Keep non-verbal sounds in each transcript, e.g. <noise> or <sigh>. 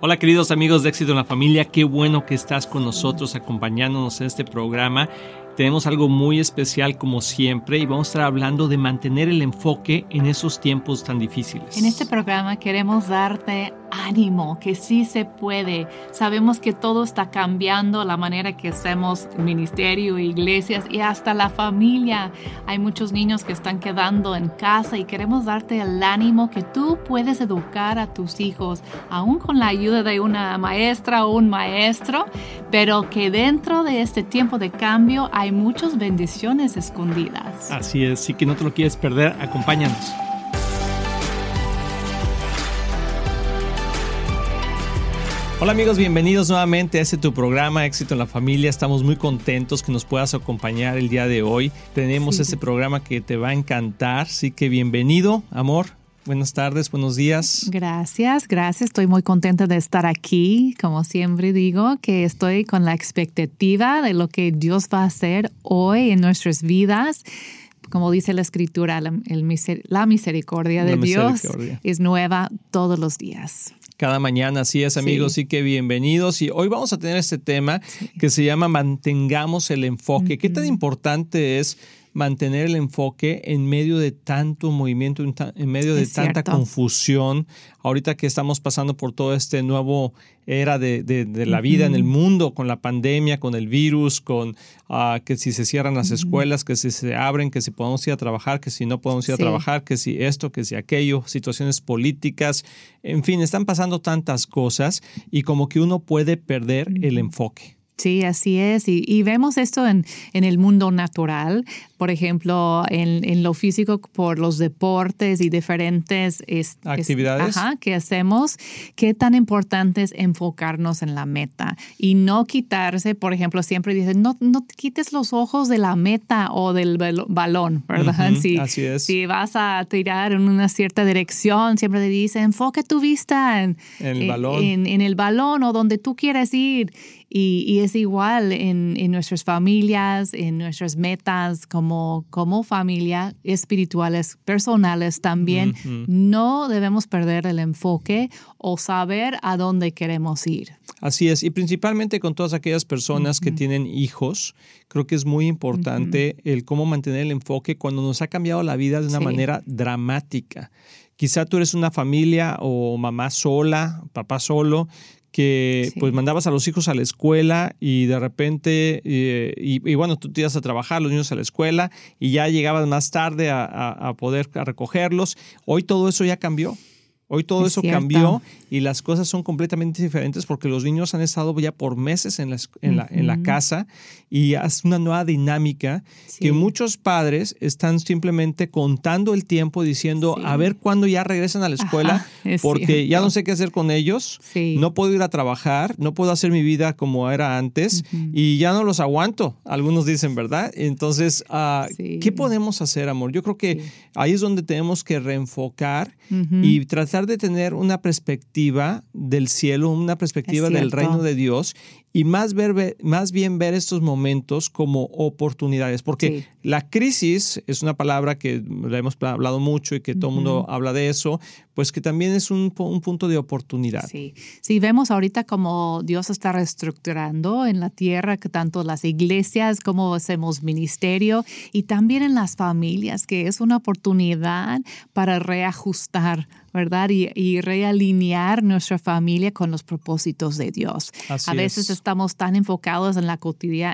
Hola queridos amigos de Éxito en la Familia, qué bueno que estás con nosotros acompañándonos en este programa. Tenemos algo muy especial como siempre y vamos a estar hablando de mantener el enfoque en esos tiempos tan difíciles. En este programa queremos darte ánimo, que sí se puede. Sabemos que todo está cambiando, la manera que hacemos ministerio, iglesias y hasta la familia. Hay muchos niños que están quedando en casa y queremos darte el ánimo que tú puedes educar a tus hijos, aún con la ayuda de una maestra o un maestro, pero que dentro de este tiempo de cambio hay muchas bendiciones escondidas. Así es, sí que no te lo quieres perder, acompáñanos. Hola amigos, bienvenidos nuevamente a este tu programa Éxito en la Familia. Estamos muy contentos que nos puedas acompañar el día de hoy. Tenemos este programa que te va a encantar, así que bienvenido, amor. Buenas tardes, buenos días. Gracias, gracias. Estoy muy contenta de estar aquí. Como siempre digo, que estoy con la expectativa de lo que Dios va a hacer hoy en nuestras vidas como dice la escritura, la, misericordia de Dios es nueva todos los días cada mañana. Así es, amigos, sí. que bienvenidos. Y hoy vamos a tener este tema que se llama Mantengamos el enfoque. ¿Qué tan importante es mantener el enfoque en medio de tanto movimiento, en medio de tanta confusión. Ahorita que estamos pasando por todo este nuevo era de, la vida en el mundo, con la pandemia, con el virus, con ah, que si se cierran las escuelas, que si se abren, que si podemos ir a trabajar, que si no podemos ir a trabajar, que si esto, que si aquello, situaciones políticas, en fin, están pasando tantas cosas y como que uno puede perder el enfoque. Sí, así es. Y, vemos esto en, en, el mundo natural, por ejemplo, en, en, lo físico por los deportes y diferentes actividades que hacemos. Qué tan importante es enfocarnos en la meta y no quitarse, por ejemplo, siempre dicen, no, no te quites los ojos de la meta o del balón, ¿verdad? si, así es. Si vas a tirar en una cierta dirección, siempre te dicen, enfoque tu vista en, el balón. En, el balón o donde tú quieres ir. Y, es igual en, en, nuestras familias, en nuestras metas como, como familia, espirituales, personales también. No debemos perder el enfoque o saber a dónde queremos ir. Así es, y principalmente con todas aquellas personas que tienen hijos, creo que es muy importante el cómo mantener el enfoque cuando nos ha cambiado la vida de una manera dramática. Quizá tú eres una familia o mamá sola, papá solo, que pues mandabas a los hijos a la escuela y de repente, eh, y, bueno, tú te ibas a trabajar, los niños a la escuela y ya llegabas más tarde a, a poder recogerlos. Hoy todo eso ya cambió. Hoy todo eso cambió y las cosas son completamente diferentes porque los niños han estado ya por meses en la, en la, en la casa y es una nueva dinámica que muchos padres están simplemente contando el tiempo diciendo a ver cuándo ya regresan a la escuela <laughs> porque ya no sé qué hacer con ellos, no puedo ir a trabajar, no puedo hacer mi vida como era antes y ya no los aguanto, algunos dicen, ¿verdad? Entonces, uh, ¿qué podemos hacer, amor? Yo creo que ahí es donde tenemos que reenfocar y tratar de tener una perspectiva del cielo, una perspectiva del reino de Dios y más, ver, más bien ver estos momentos como oportunidades, porque la crisis es una palabra que la hemos hablado mucho y que todo el mundo habla de eso, pues que también es un, un, punto de oportunidad. Sí. sí, vemos ahorita como Dios está reestructurando en la tierra, que tanto las iglesias como hacemos ministerio y también en las familias, que es una oportunidad para reajustar ¿verdad? Y, realinear nuestra familia con los propósitos de Dios. a veces estamos tan enfocados en, la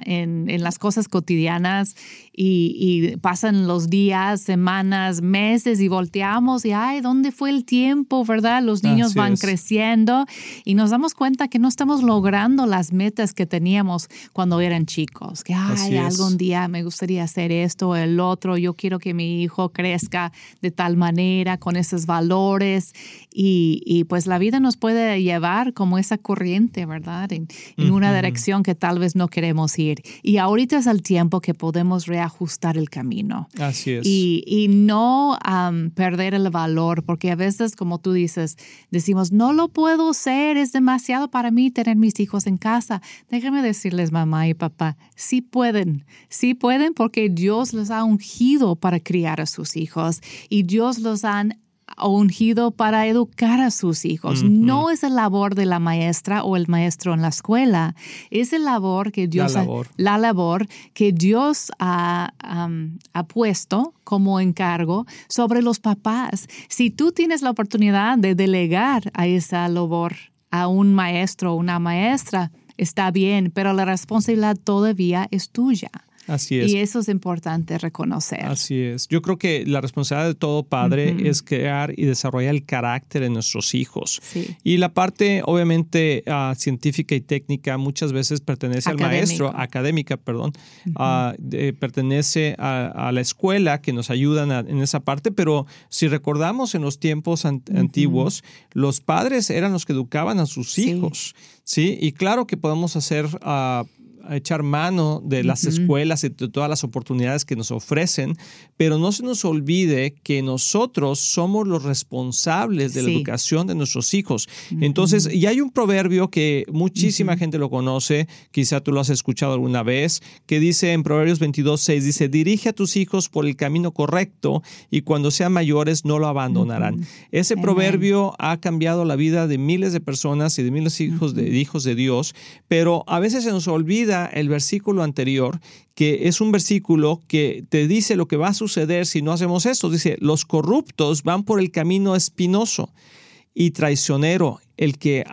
en, en las cosas cotidianas y, pasan los días, semanas, meses y volteamos y, ay, ¿dónde fue el tiempo, verdad? Los niños van creciendo y nos damos cuenta que no estamos logrando las metas que teníamos cuando eran chicos. Que, ay, algún día me gustaría hacer esto o el otro, yo quiero que mi hijo crezca de tal manera, con esos valores y, pues la vida nos puede llevar como esa corriente, ¿verdad? En, una dirección que tal vez no queremos ir. Y ahorita es el tiempo que podemos reajustar el camino. Así es. Y, no perder el valor, porque a veces, como tú dices, decimos, no lo puedo hacer, es demasiado para mí tener mis hijos en casa. Déjame decirles, mamá y papá, sí pueden, sí pueden porque Dios los ha ungido para criar a sus hijos y Dios los han ungido para educar a sus hijos. No es la labor de la maestra o el maestro en la escuela, es la labor que Dios, La labor. Ha, la labor que Dios ha, um, ha puesto como encargo sobre los papás. Si tú tienes la oportunidad de delegar a esa labor a un maestro o una maestra, está bien, pero la responsabilidad todavía es tuya. Así es. Y eso es importante reconocer. Así es. Yo creo que la responsabilidad de todo padre es crear y desarrollar el carácter en nuestros hijos. Sí. Y la parte, obviamente, uh, científica y técnica muchas veces pertenece Académico. al maestro, académica, perdón, uh, de, pertenece a, a, la escuela que nos ayudan a, en esa parte, pero si recordamos en los tiempos an antiguos, los padres eran los que educaban a sus hijos, ¿sí? Y claro que podemos hacer... Uh, a echar mano de las uh -huh. escuelas y de todas las oportunidades que nos ofrecen, pero no se nos olvide que nosotros somos los responsables de la educación de nuestros hijos. Uh -huh. Entonces, y hay un proverbio que muchísima uh -huh. gente lo conoce, quizá tú lo has escuchado alguna vez, que dice en Proverbios 22, 6, dice, dirige a tus hijos por el camino correcto y cuando sean mayores no lo abandonarán. Ese proverbio ha cambiado la vida de miles de personas y de miles de hijos, de hijos de Dios, pero a veces se nos olvida el versículo anterior, que es un versículo que te dice lo que va a suceder si no hacemos esto. Dice, los corruptos van por el camino espinoso y traicionero, el que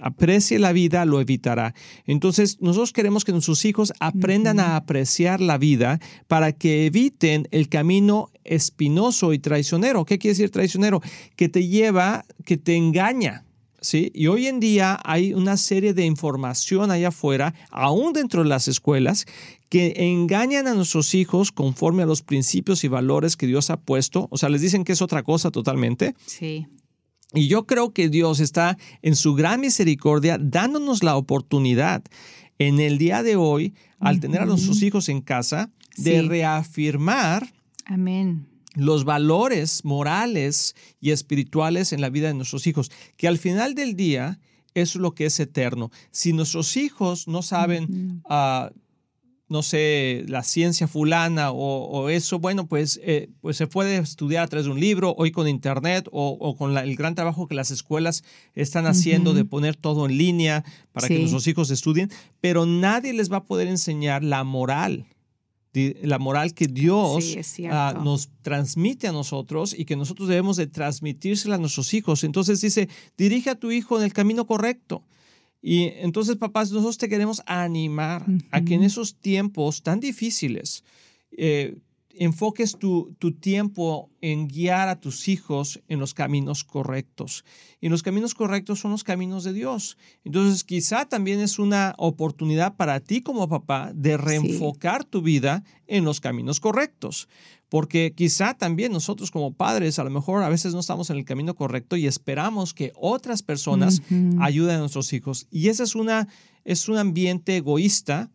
aprecie la vida lo evitará. Entonces, nosotros queremos que nuestros hijos aprendan a apreciar la vida para que eviten el camino espinoso y traicionero. ¿Qué quiere decir traicionero? Que te lleva, que te engaña. ¿Sí? Y hoy en día hay una serie de información allá afuera, aún dentro de las escuelas, que engañan a nuestros hijos conforme a los principios y valores que Dios ha puesto. O sea, les dicen que es otra cosa totalmente. Sí. Y yo creo que Dios está en su gran misericordia dándonos la oportunidad en el día de hoy, al uh -huh. tener a nuestros hijos en casa, de sí. reafirmar. Amén los valores morales y espirituales en la vida de nuestros hijos, que al final del día es lo que es eterno. Si nuestros hijos no saben, uh uh, no sé, la ciencia fulana o, o eso, bueno, pues, eh, pues se puede estudiar a través de un libro, hoy con internet o, o con la, el gran trabajo que las escuelas están haciendo uh -huh. de poner todo en línea para sí. que nuestros hijos estudien, pero nadie les va a poder enseñar la moral la moral que Dios sí, uh, nos transmite a nosotros y que nosotros debemos de transmitírsela a nuestros hijos. Entonces dice, dirige a tu hijo en el camino correcto. Y entonces, papás, nosotros te queremos animar uh -huh. a que en esos tiempos tan difíciles eh, enfoques tu, tu, tiempo en guiar a tus hijos en los caminos correctos. Y los caminos correctos son los caminos de Dios. Entonces, quizá también es una oportunidad para ti como papá de reenfocar sí. tu vida en los caminos correctos. Porque quizá también nosotros como padres a lo mejor a veces no estamos en el camino correcto y esperamos que otras personas uh -huh. ayuden a nuestros hijos. Y ese es, una, es un ambiente egoísta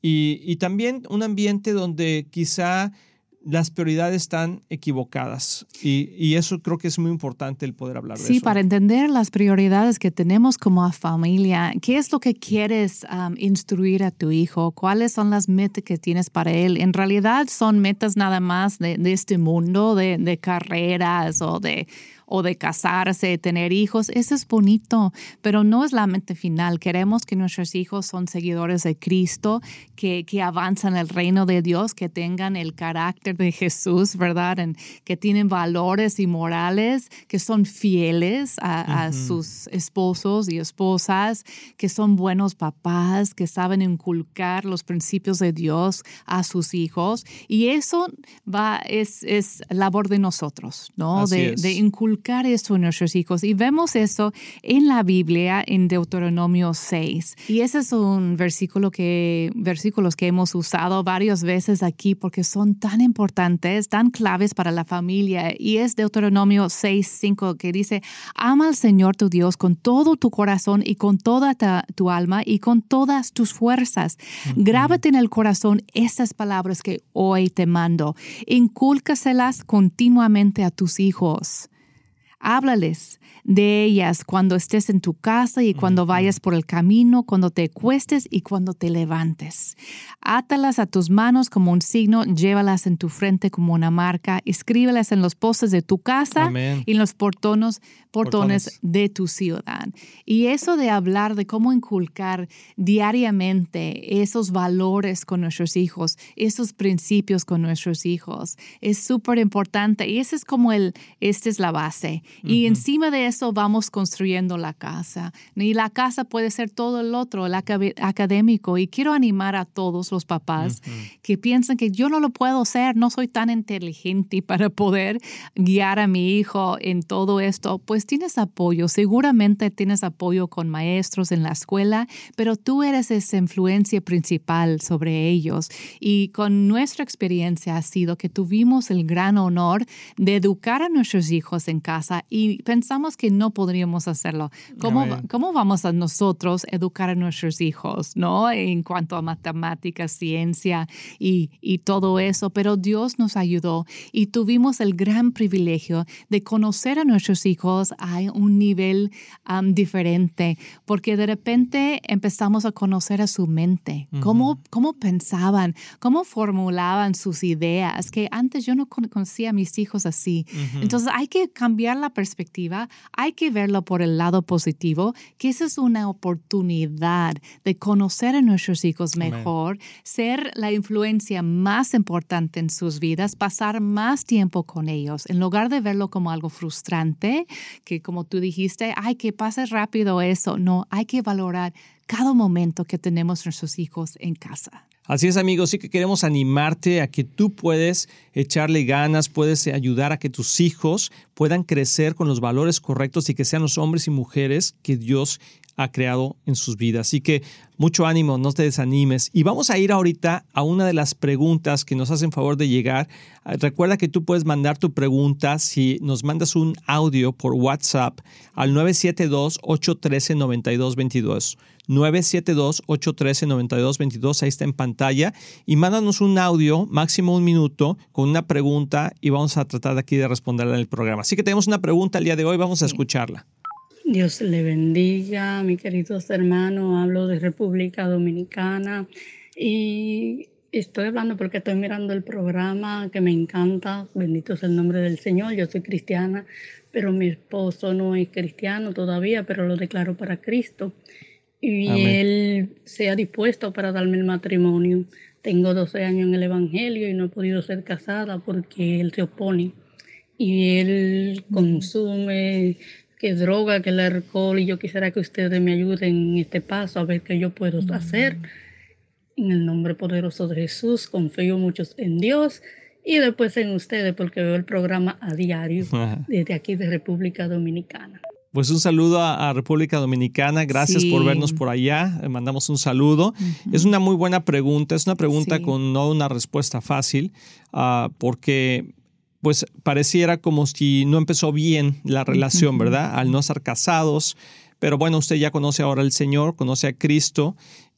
y, y también un ambiente donde quizá las prioridades están equivocadas y, y, eso creo que es muy importante el poder hablar sí, de eso. Sí, para entender las prioridades que tenemos como familia, ¿qué es lo que quieres um, instruir a tu hijo? ¿Cuáles son las metas que tienes para él? En realidad son metas nada más de, de este mundo, de, de carreras o de o de casarse, tener hijos, eso es bonito, pero no es la mente final. Queremos que nuestros hijos son seguidores de Cristo, que, que avanzan el reino de Dios, que tengan el carácter de Jesús, ¿verdad? En, que tienen valores y morales, que son fieles a, uh -huh. a sus esposos y esposas, que son buenos papás, que saben inculcar los principios de Dios a sus hijos. Y eso va, es, es labor de nosotros, ¿no? De, de inculcar eso en nuestros hijos. Y vemos eso en la Biblia, en Deuteronomio 6. Y ese es un versículo que, versículos que hemos usado varias veces aquí porque son tan importantes, tan claves para la familia. Y es Deuteronomio 6, 5 que dice, ama al Señor tu Dios con todo tu corazón y con toda ta, tu alma y con todas tus fuerzas. Uh -huh. Grábate en el corazón estas palabras que hoy te mando. Incúlcaselas continuamente a tus hijos Háblales de ellas cuando estés en tu casa y cuando vayas por el camino, cuando te cuestes y cuando te levantes. Átalas a tus manos como un signo, llévalas en tu frente como una marca, escríbelas en los postes de tu casa y en los portones, portones, de tu ciudad. Y eso de hablar de cómo inculcar diariamente esos valores con nuestros hijos, esos principios con nuestros hijos, es súper importante. Y ese es como el, esta es la base. Y encima de eso vamos construyendo la casa. Y la casa puede ser todo el otro, el académico. Y quiero animar a todos los papás que piensan que yo no lo puedo hacer, no soy tan inteligente <laughs> para poder guiar a mi hijo en todo esto. Pues tienes apoyo, seguramente tienes apoyo con maestros en la escuela, pero tú eres esa influencia principal sobre ellos. Y con nuestra experiencia ha sido que tuvimos el gran honor de educar a nuestros hijos en casa y pensamos que no podríamos hacerlo. ¿Cómo, ¿cómo vamos a nosotros educar a nuestros hijos, no? En cuanto a matemáticas, ciencia y, y todo eso, pero Dios nos ayudó y tuvimos el gran privilegio de conocer a nuestros hijos a un nivel diferente, porque de repente empezamos a conocer a su mente, cómo, cómo pensaban, cómo formulaban sus ideas, que antes yo no conocía a mis hijos así. Entonces hay que cambiar la perspectiva, hay que verlo por el lado positivo, que esa es una oportunidad de conocer a nuestros hijos mejor, ser la influencia más importante en sus vidas, pasar más tiempo con ellos, en lugar de verlo como algo frustrante, que como tú dijiste, ay, que pase rápido eso. No, hay que valorar cada momento que tenemos nuestros hijos en casa. Así es amigos, sí que queremos animarte a que tú puedes echarle ganas, puedes ayudar a que tus hijos puedan crecer con los valores correctos y que sean los hombres y mujeres que Dios ha creado en sus vidas. Así que mucho ánimo, no te desanimes. Y vamos a ir ahorita a una de las preguntas que nos hacen favor de llegar. Ah, recuerda que tú puedes mandar tu pregunta si nos mandas un audio por WhatsApp al 972-813-9222. 972-813-9222, ahí está en pantalla. Y mándanos un audio, máximo un minuto, con una pregunta y vamos a tratar de aquí de responderla en el programa. Así que tenemos una pregunta el día de hoy, vamos a escucharla. Dios le bendiga, mis queridos hermanos. Hablo de República Dominicana y estoy hablando porque estoy mirando el programa que me encanta. Bendito es el nombre del Señor. Yo soy cristiana, pero mi esposo no es cristiano todavía, pero lo declaro para Cristo. Y él se ha dispuesto para darme el matrimonio. Tengo 12 años en el Evangelio y no he podido ser casada porque él se opone. Y él consume que droga, que el alcohol, y yo quisiera que ustedes me ayuden en este paso a ver qué yo puedo hacer. En el nombre poderoso de Jesús, confío mucho en Dios y después en ustedes porque veo el programa a diario <laughs> desde aquí de República Dominicana. Pues un saludo a, República Dominicana, gracias por vernos por allá, mandamos un saludo. Es una muy buena pregunta, es una pregunta con no una respuesta fácil, uh, porque pues pareciera como si no empezó bien la relación, ¿verdad? Al no estar casados. Pero bueno, usted ya conoce ahora al Señor, conoce a Cristo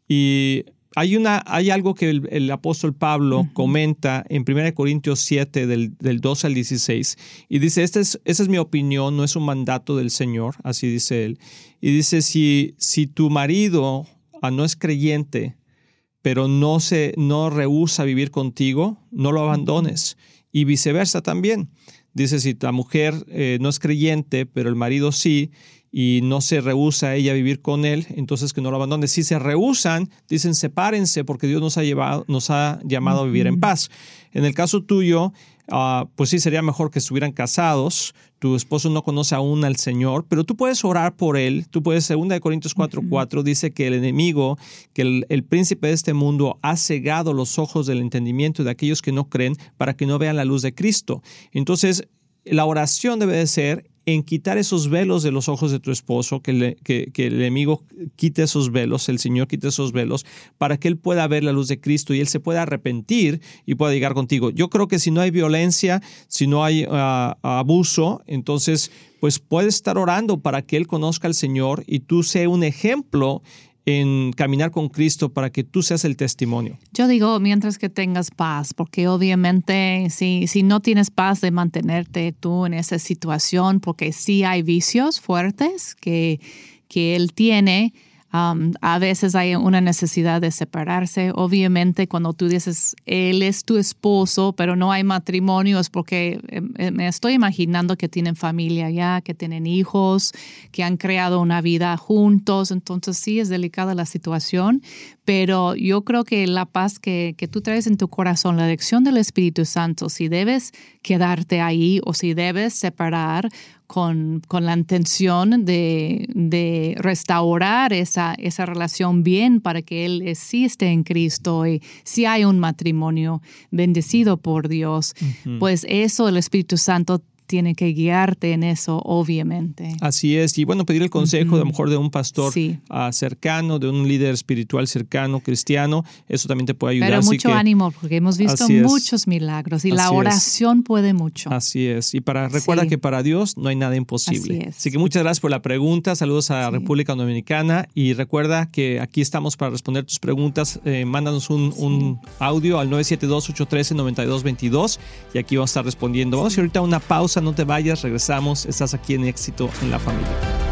y hay, una, hay algo que el, apóstol Pablo comenta en 1 Corintios 7 del, del 12 al 16 y dice, esta es, esa es mi opinión, no es un mandato del Señor, así dice él. Y dice, si, si tu marido ah, no es creyente, pero no, se, no rehúsa vivir contigo, no lo abandones y viceversa también. Dice, si la mujer eh, no es creyente, pero el marido sí, y no se rehúsa a ella a vivir con él, entonces que no lo abandone. Si se rehusan, dicen sepárense porque Dios nos ha, llevado, nos ha llamado a vivir en paz. En el caso tuyo, Ah, pues sí, sería mejor que estuvieran casados. Tu esposo no conoce aún al Señor, pero tú puedes orar por él. Tú puedes, segunda de Corintios 4:4 dice que el enemigo, que el, el, príncipe de este mundo ha cegado los ojos del entendimiento de aquellos que no creen para que no vean la luz de Cristo. Entonces, la oración debe de ser en quitar esos velos de los ojos de tu esposo, que, que, el enemigo quite esos velos, el Señor quite esos velos, para que él pueda ver la luz de Cristo y él se pueda arrepentir y pueda llegar contigo. Yo creo que si no hay violencia, si no hay ah, abuso, entonces pues puedes estar orando para que él conozca al Señor y tú sea un ejemplo en caminar con Cristo para que tú seas el testimonio? Yo digo, mientras que tengas paz, porque obviamente si, si no tienes paz de mantenerte tú en esa situación, porque sí hay vicios fuertes que, que él tiene, Um, a veces hay una necesidad de separarse. Obviamente, cuando tú dices, él es tu esposo, pero no hay matrimonio, es porque em, em, me estoy imaginando que tienen familia ya, que tienen hijos, que han creado una vida juntos. Entonces, sí, es delicada la situación, pero yo creo que la paz que, que tú traes en tu corazón, la dirección del Espíritu Santo, si debes quedarte ahí o si debes separar, con, con la intención de, de, restaurar esa, esa relación bien para que Él existe en Cristo y si hay un matrimonio bendecido por Dios, pues eso el Espíritu Santo tiene que guiarte en eso, obviamente. Así es. Y bueno, pedir el consejo a lo mejor de un pastor ah, cercano, de un líder espiritual cercano, cristiano, eso también te puede ayudar. Pero mucho ánimo, porque hemos visto muchos milagros y la oración puede mucho. Así es. Y para recuerda que para Dios no hay nada imposible. Así, que muchas gracias por la pregunta. Saludos a República Dominicana y recuerda que aquí estamos para responder tus preguntas. Eh, mándanos un, un, audio al 972-813-9222 y aquí vamos a estar respondiendo. Vamos a ir ahorita a una pausa no te vayas, regresamos, estás aquí en éxito en la familia.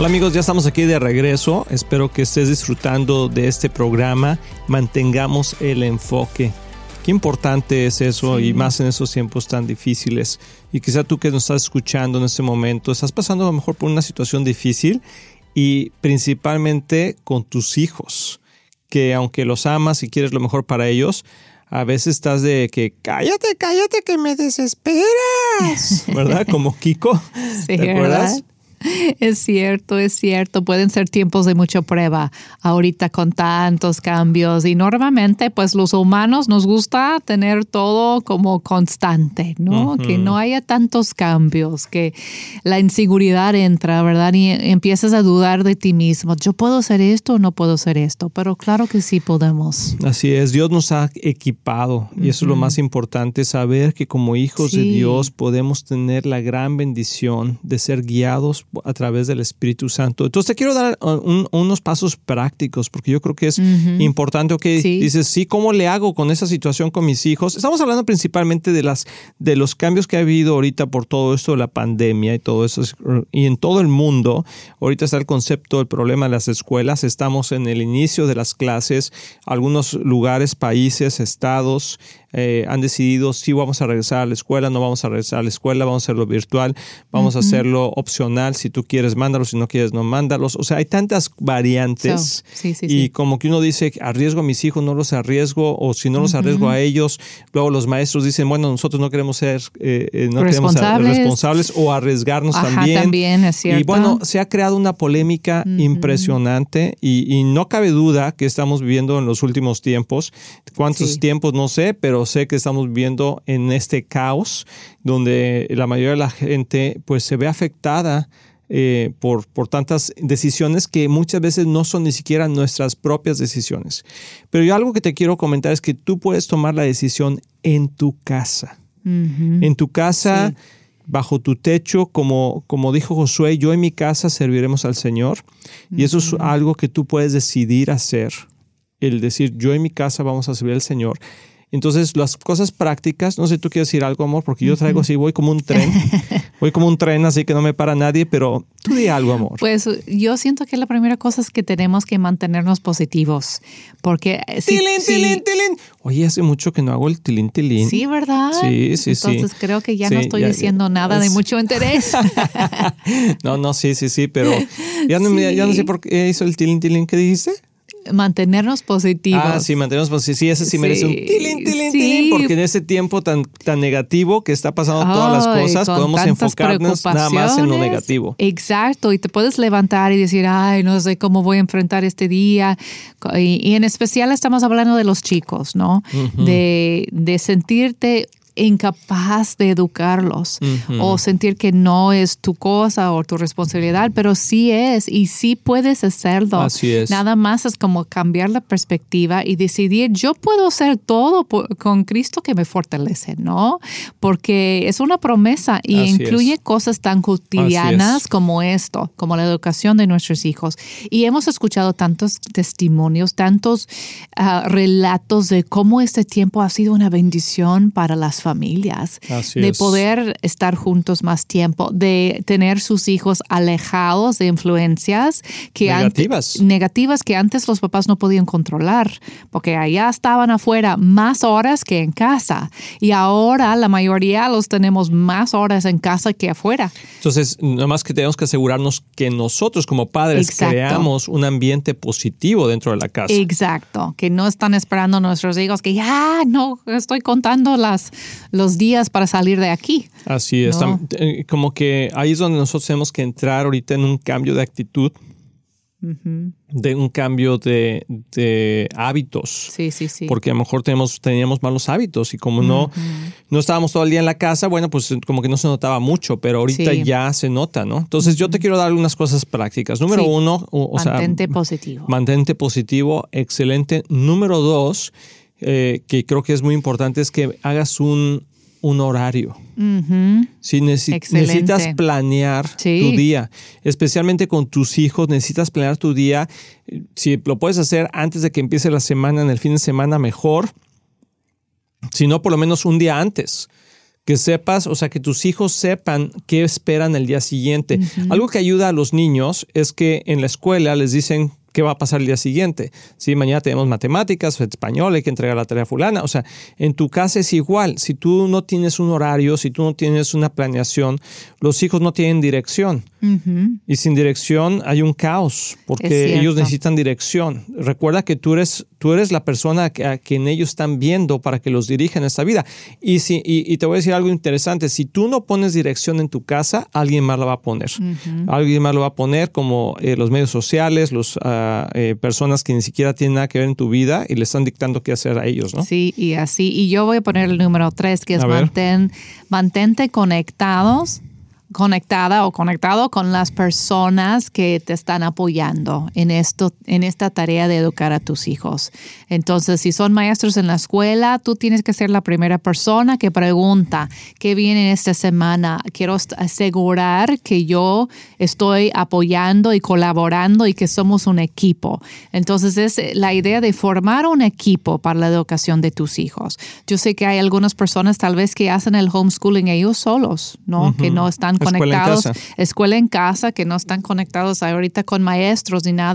Hola amigos, ya estamos aquí de regreso. Espero que estés disfrutando de este programa. Mantengamos el enfoque. Qué importante es eso y más en esos tiempos tan difíciles. Y quizá tú que nos estás escuchando en este momento, estás pasando a lo mejor por una situación difícil y principalmente con tus hijos, que aunque los amas y quieres lo mejor para ellos, a veces estás de que cállate, cállate que me desesperas, <laughs> ¿verdad? Como Kiko, ¿te acuerdas? <laughs> Es cierto, es cierto. Pueden ser tiempos de mucha prueba ahorita con tantos cambios y normalmente pues los humanos nos gusta tener todo como constante, ¿no? Que no haya tantos cambios, que la inseguridad entra, ¿verdad? Y empiezas a dudar de ti mismo. Yo puedo hacer esto o no puedo hacer esto, pero claro que sí podemos. Así es, Dios nos ha equipado y eso es lo más importante, saber que como hijos de Dios podemos tener la gran bendición de ser guiados a través del Espíritu Santo. Entonces te quiero dar uh, unos pasos prácticos porque yo creo que es importante, ok, dices, sí, ¿cómo le hago con esa situación con mis hijos? Estamos hablando principalmente de, las, de los cambios que ha habido ahorita por todo esto de la pandemia y todo eso. Y en todo el mundo, ahorita está el concepto del problema de las escuelas. Estamos en el inicio de las clases. Algunos lugares, países, estados eh, han decidido si vamos a regresar a la escuela, no vamos a regresar a la escuela, vamos a hacerlo virtual, vamos a hacerlo opcional, si tú quieres mándalos, si no quieres no mándalos. O sea, hay tantas variantes y como que uno dice, arriesgo a mis hijos, no los arriesgo, o si no los arriesgo a ellos, luego los maestros dicen, bueno, nosotros no queremos ser eh, eh, no responsables. responsables o arriesgarnos también. también es cierto. Y bueno, se ha creado una polémica impresionante y, no cabe duda que estamos viviendo en los últimos tiempos. ¿Cuántos tiempos? No sé, pero sé que estamos viviendo en este caos donde la mayoría de la gente pues se ve afectada eh, por, por tantas decisiones que muchas veces no son ni siquiera nuestras propias decisiones. Pero yo algo que te quiero comentar es que tú puedes tomar la decisión en tu casa. En tu casa, bajo tu techo, como, como dijo Josué, yo en mi casa serviremos al Señor. Y eso es algo que tú puedes decidir hacer. El decir, yo en mi casa vamos a servir al Señor. Entonces, las cosas prácticas, no sé, tú quieres decir algo, amor, porque yo traigo así, voy como un tren, <laughs> voy como un tren, así que no me para nadie, pero tú di algo, amor. Pues yo siento que la primera cosa es que tenemos que mantenernos positivos, porque... Si, tilín, tilín, tilín. Oye, hace mucho que no hago el tilín, tilín. Sí, ¿verdad? Sí, sí, sí. Entonces creo que ya no estoy diciendo nada de mucho interés. <laughs> no, no, sí, sí, sí, pero ya no, ya no sé por qué hizo el tilín, tilín, ¿qué dijiste? Mantenernos positivos. Ah, sí, mantenernos positivos. Sí, ese sí, merece un tilín, tilín, tilín, porque en ese tiempo tan, tan negativo que está pasando todas las cosas, podemos enfocarnos nada más en lo negativo. Exacto, y te puedes levantar y decir, ay, no sé cómo voy a enfrentar este día. Y, en especial estamos hablando de los chicos, ¿no? de, de sentirte incapaz de educarlos o sentir que no es tu cosa o tu responsabilidad, pero sí es y sí puedes hacerlo. Así es. Nada más es como cambiar la perspectiva y decidir, yo puedo hacer todo con Cristo que me fortalece, ¿no? Porque es una promesa y incluye cosas tan cotidianas como esto, como la educación de nuestros hijos. Y hemos escuchado tantos testimonios, tantos ah, relatos de cómo este tiempo ha sido una bendición para las familias, de poder estar juntos más tiempo, de tener sus hijos alejados de influencias que negativas. Antes, negativas que antes los papás no podían controlar, porque allá estaban afuera más horas que en casa y ahora la mayoría los tenemos más horas en casa que afuera. Entonces, nada más que tenemos que asegurarnos que nosotros como padres creamos un ambiente positivo dentro de la casa. Exacto, que no están esperando nuestros hijos que ya no estoy contando las los días para salir de aquí. Así es. Eh, como que ahí es donde nosotros tenemos que entrar ahorita en un cambio de actitud. de un cambio de, hábitos. Sí, sí, sí. Porque a lo mejor tenemos, teníamos malos hábitos y como no, no estábamos todo el día en la casa, bueno, pues como que no se notaba mucho, pero ahorita ya se nota, ¿no? Entonces yo te quiero dar unas cosas prácticas. Número uno, o, mantente positivo. Mantente positivo, excelente. Número dos, eh, que creo que es muy importante es que hagas un, horario. Si necesitas planear tu día, especialmente con tus hijos, necesitas planear tu día. Si lo puedes hacer antes de que empiece la semana, en el fin de semana, mejor. Si no, por lo menos un día antes. Que sepas, o sea, que tus hijos sepan qué esperan el día siguiente. Algo que ayuda a los niños es que en la escuela les dicen qué va a pasar el día siguiente. Si mañana tenemos matemáticas, español, hay que entregar la tarea fulana. O sea, en tu casa es igual. Si tú no tienes un horario, si tú no tienes una planeación, los hijos no tienen dirección. Y sin dirección hay un caos, porque ellos necesitan dirección. Recuerda que tú eres, tú eres la persona a quien ellos están viendo para que los dirijan en esta vida. Y, si, y, te voy a decir algo interesante. Si tú no pones dirección en tu casa, alguien más la va a poner. Alguien más lo va a poner, como eh, los medios sociales, los... Ah, eh, personas que ni siquiera tienen nada que ver en tu vida y le están dictando qué hacer a ellos, ¿no? Sí, y así. Y yo voy a poner el número tres, que es mantén, mantente conectados conectada o conectado con las personas que te están apoyando en esto, en esta tarea de educar a tus hijos. Entonces, si son maestros en la escuela, tú tienes que ser la primera persona que pregunta qué viene esta semana. Quiero asegurar que yo estoy apoyando y colaborando y que somos un equipo. Entonces, es la idea de formar un equipo para la educación de tus hijos. Yo sé que hay algunas personas tal vez que hacen el homeschooling ellos solos, ¿no? Que no están conectados. Escuela en casa. Escuela en casa, que no están conectados ahorita con maestros ni nada